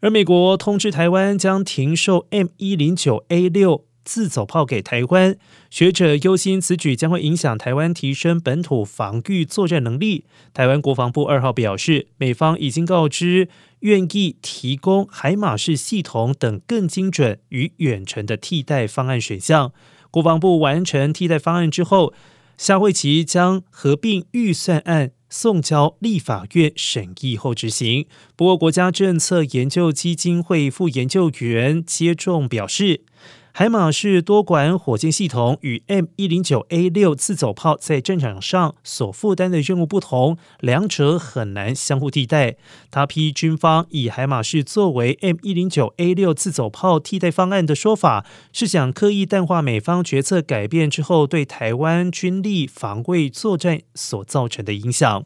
而美国通知台湾将停售 M 一零九 A 六自走炮给台湾，学者忧心此举将会影响台湾提升本土防御作战能力。台湾国防部二号表示，美方已经告知愿意提供海马式系统等更精准与远程的替代方案选项。国防部完成替代方案之后，下会期将合并预算案。送交立法院审议后执行。不过，国家政策研究基金会副研究员接种表示，海马式多管火箭系统与 M 一零九 A 六自走炮在战场上所负担的任务不同，两者很难相互替代。他批军方以海马式作为 M 一零九 A 六自走炮替代方案的说法，是想刻意淡化美方决策改变之后对台湾军力防卫作战所造成的影响。